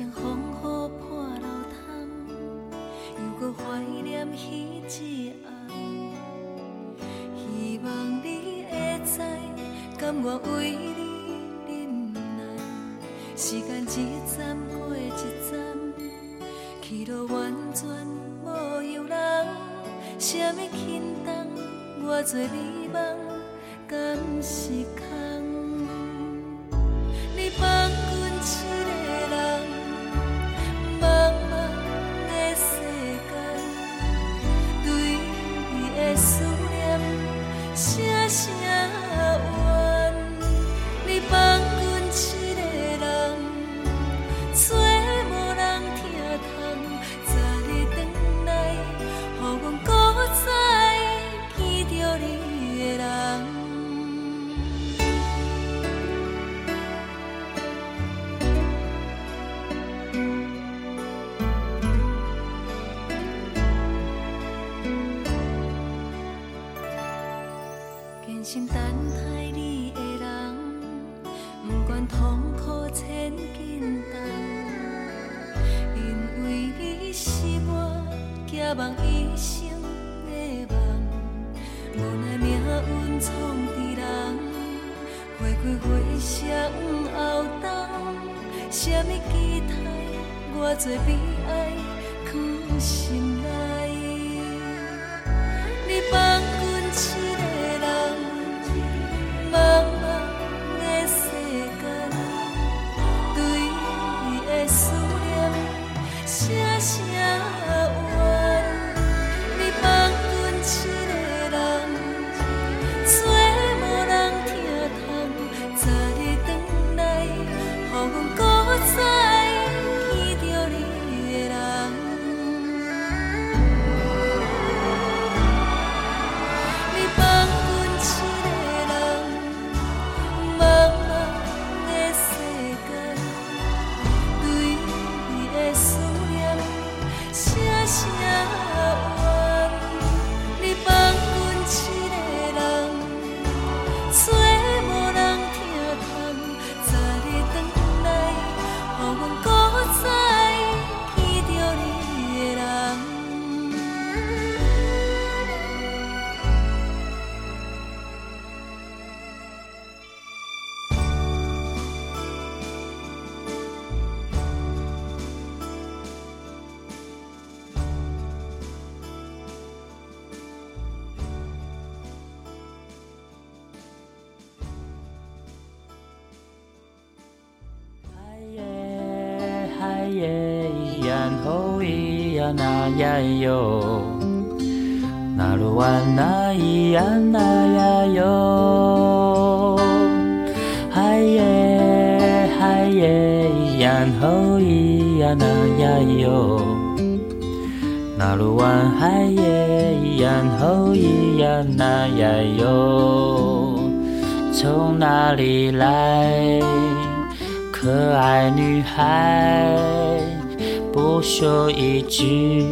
无情风雨破路窗，又搁怀念彼一暗。希望你会知，甘愿为你忍耐。时间一站过一站，去路完全无由人。什么轻重，偌多美梦，呀那呀哟，那鲁哇那咿呀那呀哟，嗨耶嗨耶，咿呀吼咿呀那呀哟，那鲁哇嗨耶，咿呀吼咿呀那呀哟，从哪里来？可爱女孩，不说一句，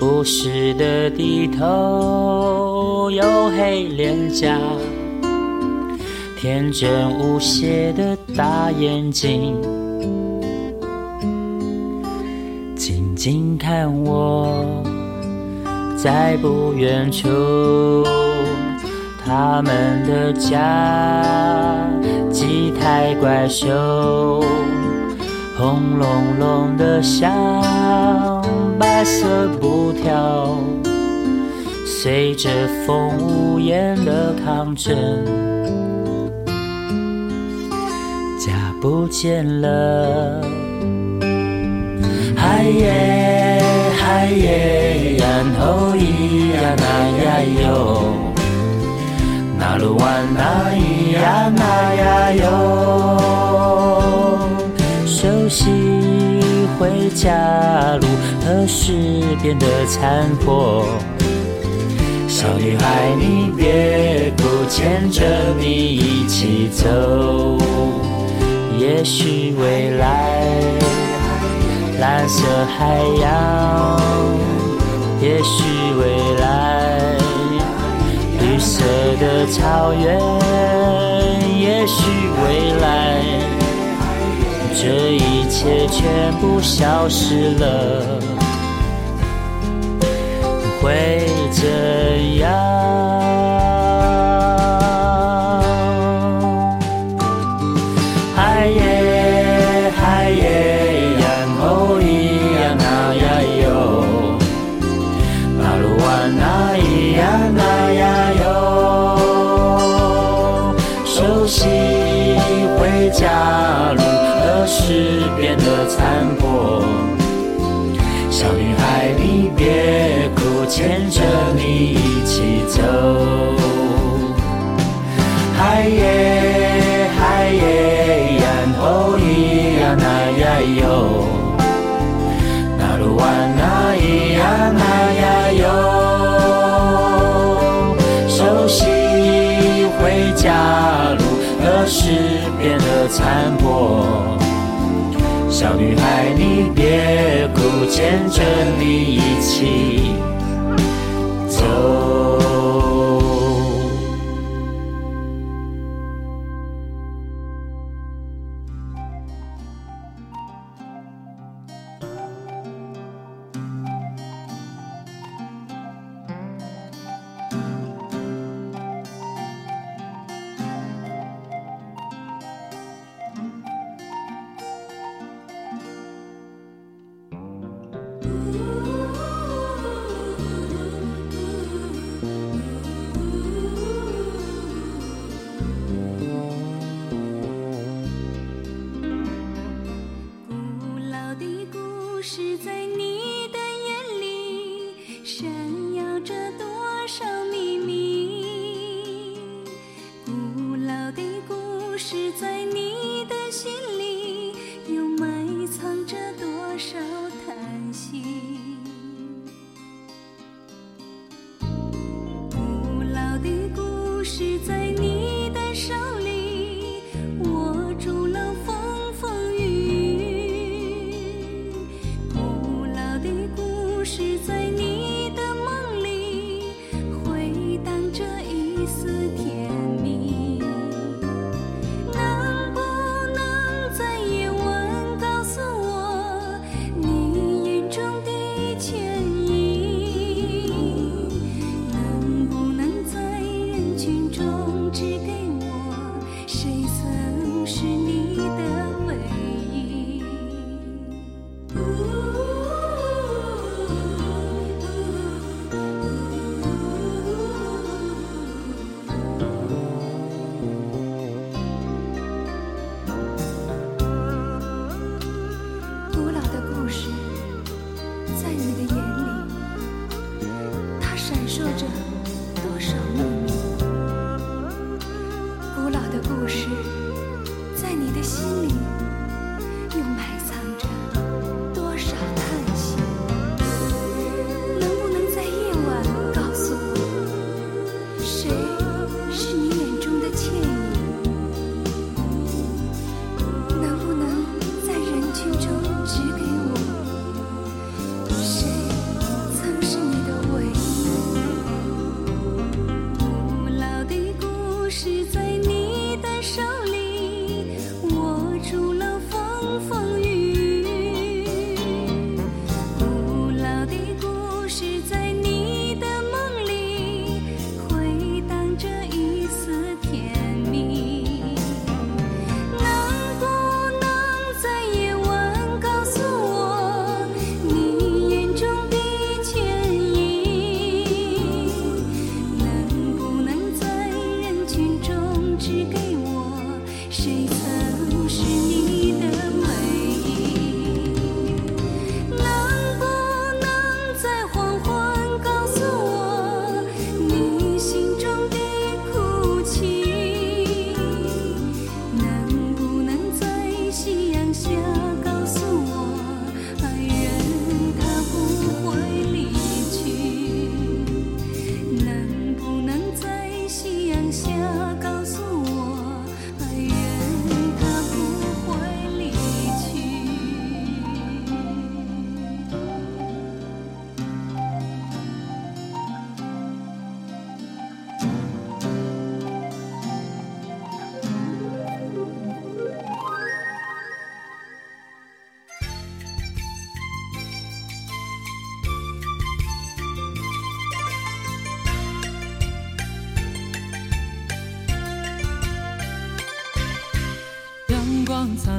不时的低头，黝黑脸颊，天真无邪的大眼睛，静静看我，在不远处，他们的家。几台怪兽，轰隆隆的响，白色布条，随着风无言的抗争，家不见了。嗨耶嗨耶，然后咿呀那呀哟。那鲁哇那咿呀那呀哟，熟悉回家路何时变得残破？小女孩，你别哭，牵着你一起走。也许未来蓝色海洋，也许未来。绿色的草原，也许未来这一切全部消失了会怎样？何变得残破？小女孩，你别哭，牵着你一起走。嗨耶，嗨耶，然后咿呀呐呀呦，那鲁湾呐咿呀呐呀呦，熟悉回家路，何时变得残破？小女孩你别哭牵着你一起。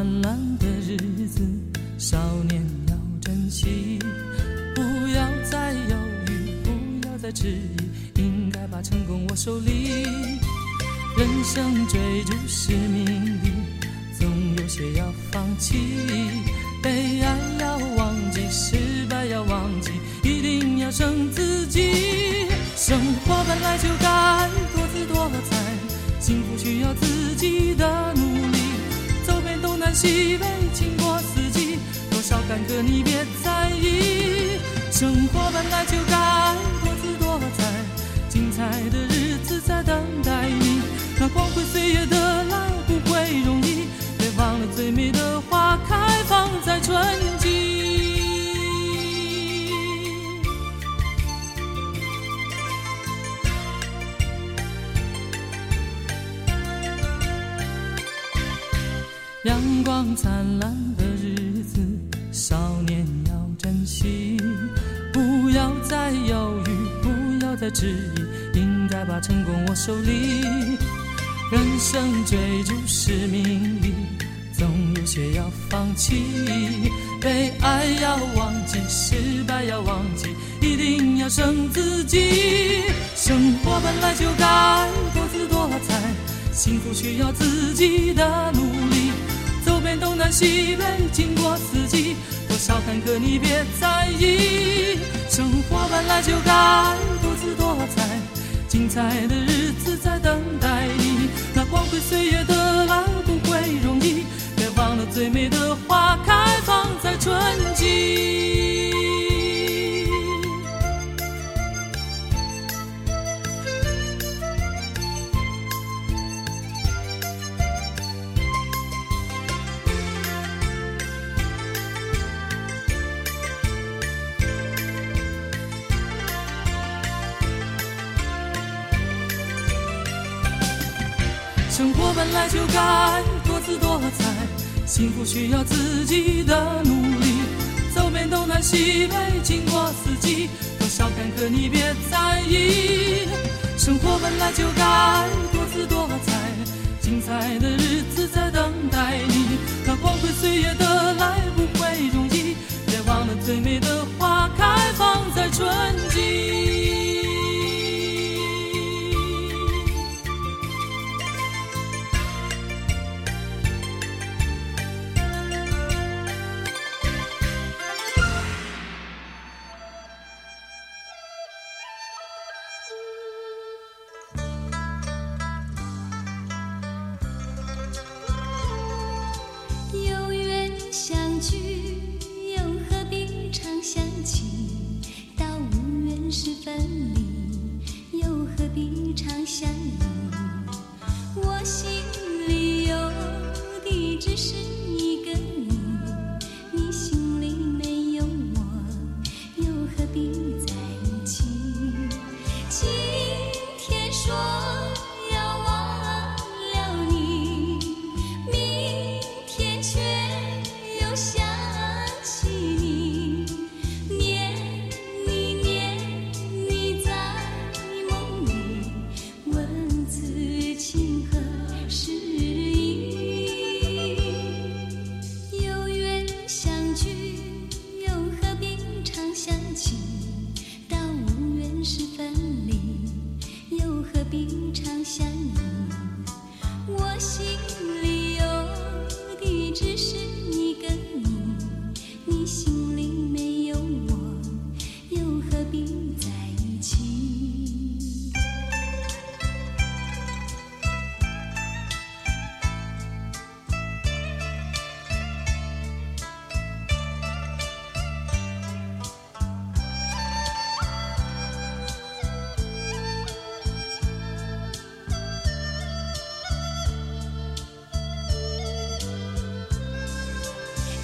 灿烂的日子，少年要珍惜，不要再犹豫，不要再迟疑，应该把成功握手里。人生追逐是命里，总有些要放弃，被爱要忘记，西北，经过四季，多少坎坷你别在意。生活本来就该多姿多彩，精彩的日子在等待你。那光辉岁月的来灿烂的日子，少年要珍惜，不要再犹豫，不要再迟疑，应该把成功握手里。人生追逐是名利，总有些要放弃，被爱要忘记，失败要忘记，一定要胜自己。生活本来就该多姿多彩，幸福需要自己的努力。东南西北，经过四季，多少坎坷你别在意。生活本来就该多姿多彩，精彩的日子在等待需要自己的努力。走遍东南西北，经过四季，多少坎坷你别在意。生活本来就该多姿多彩，精彩的日子在等待你。那光辉岁月的来不会容易，别忘了最美的花开放在春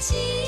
see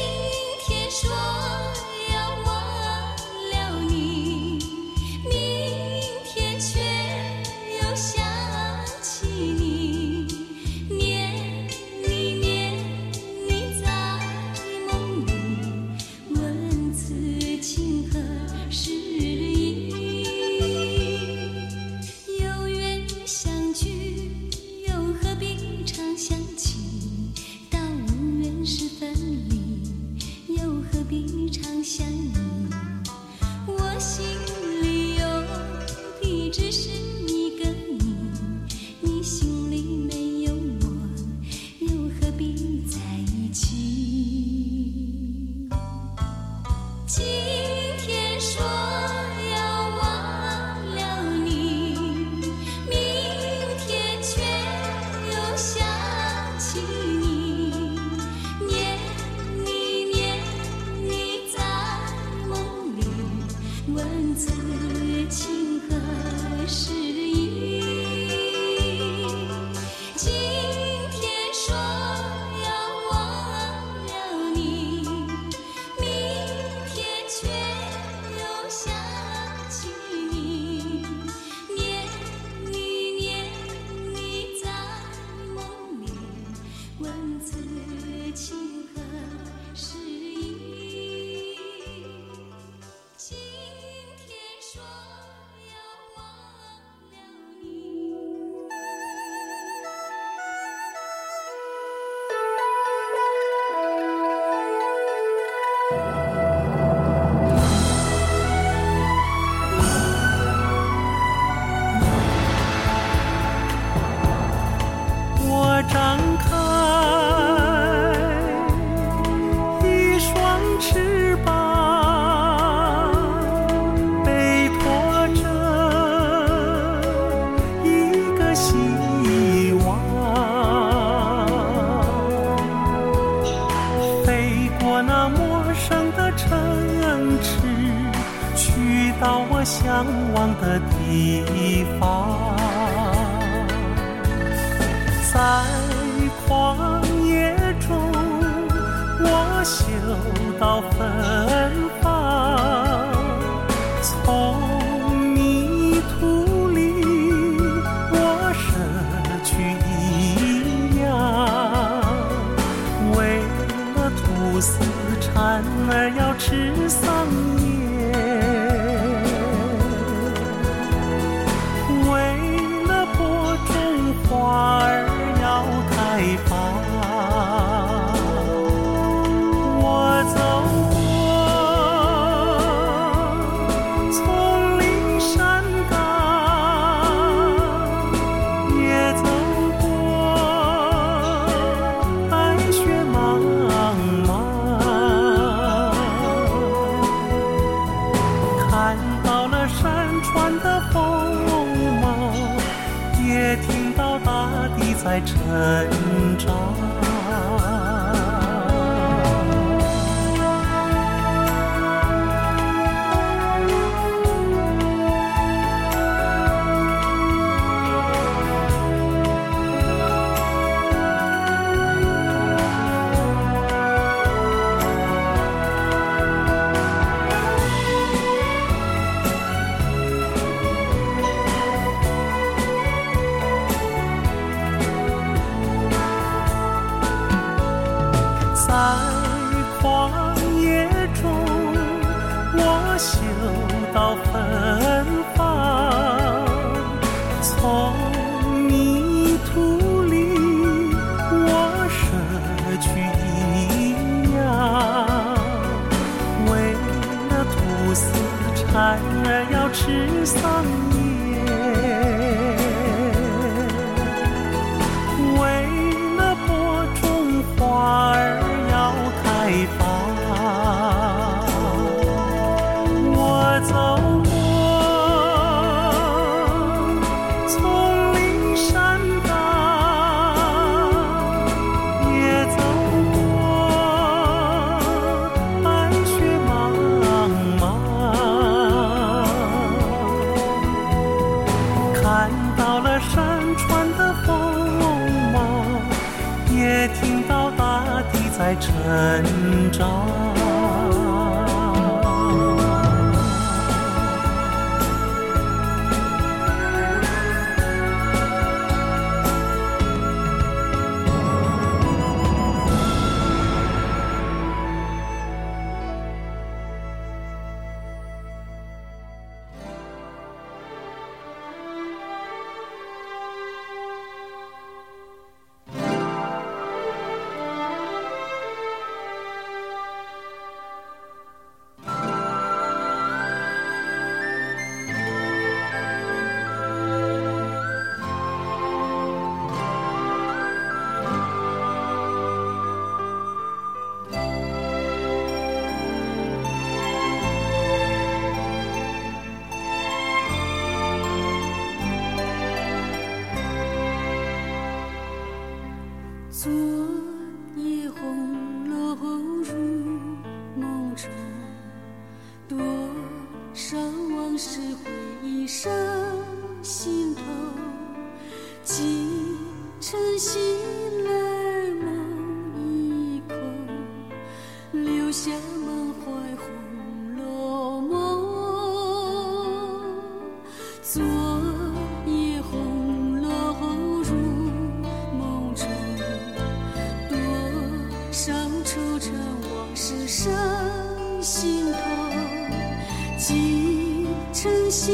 几晨醒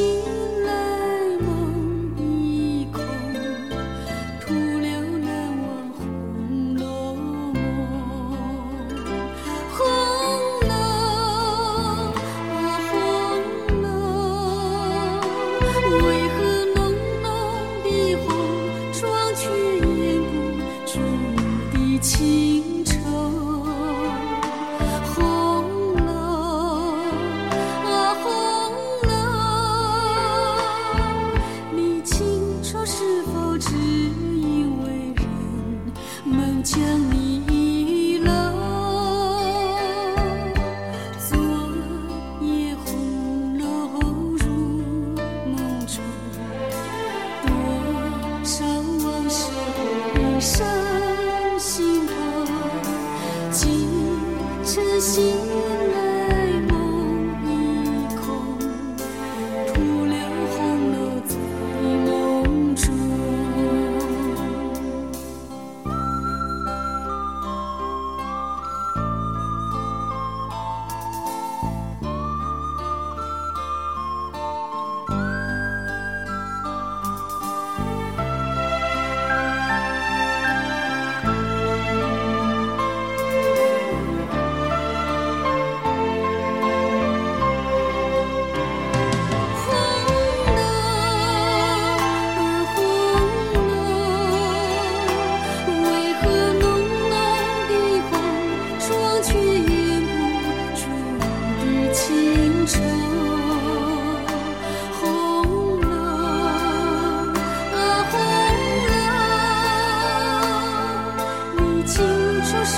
心。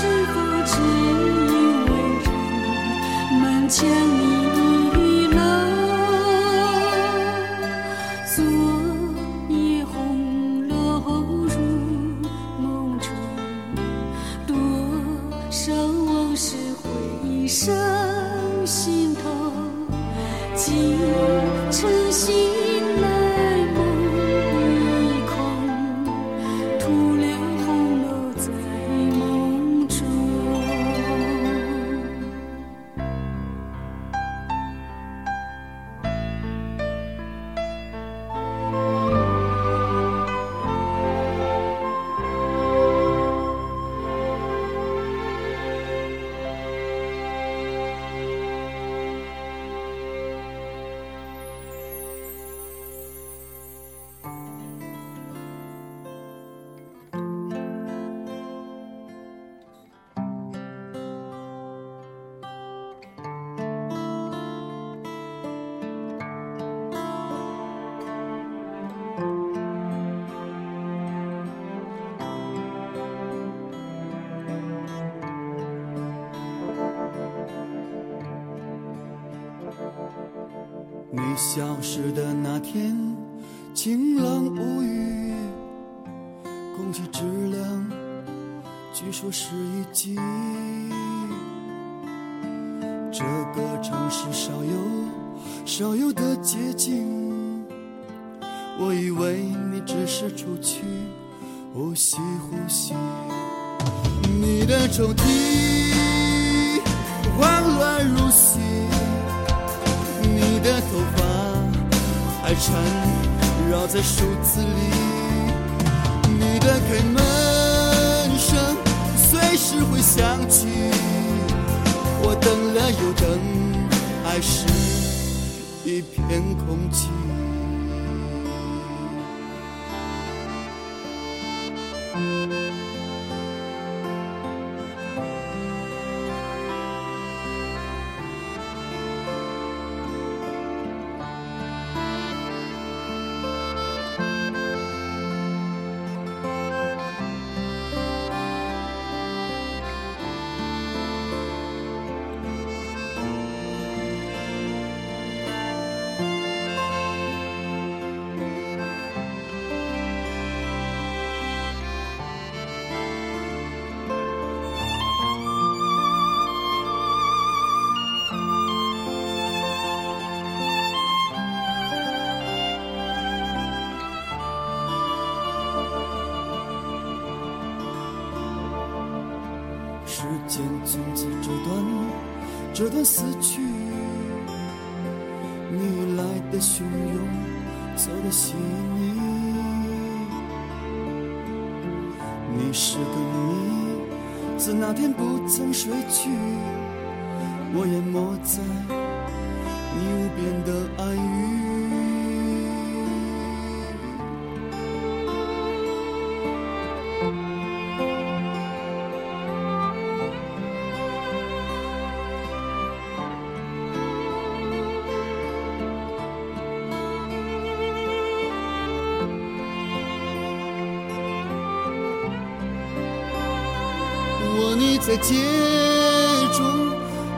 是否只因为人们强消失的那天，晴朗无雨，空气质量据说是一级。这个城市少有少有的洁净，我以为你只是出去呼吸呼吸。你的抽屉慌乱如洗，爱缠绕在数字里，你的开门声随时会响起。我等了又等，还是一片空寂。间从此这段这段死去，你来的汹涌，走的细腻。你是个谜，自那天不曾睡去，我淹没在你无边的爱语。若你在街中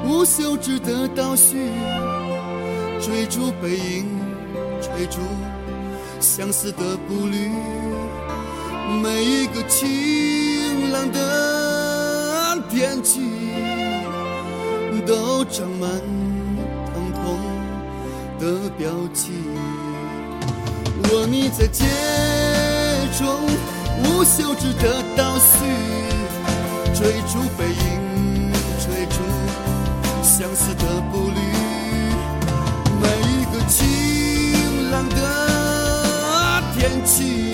无休止的倒叙，追逐背影，追逐相思的步履，每一个晴朗的天气，都长满疼痛的标记。若你在街中无休止的倒叙，追逐背影追逐相思的步履。每一个晴朗的天气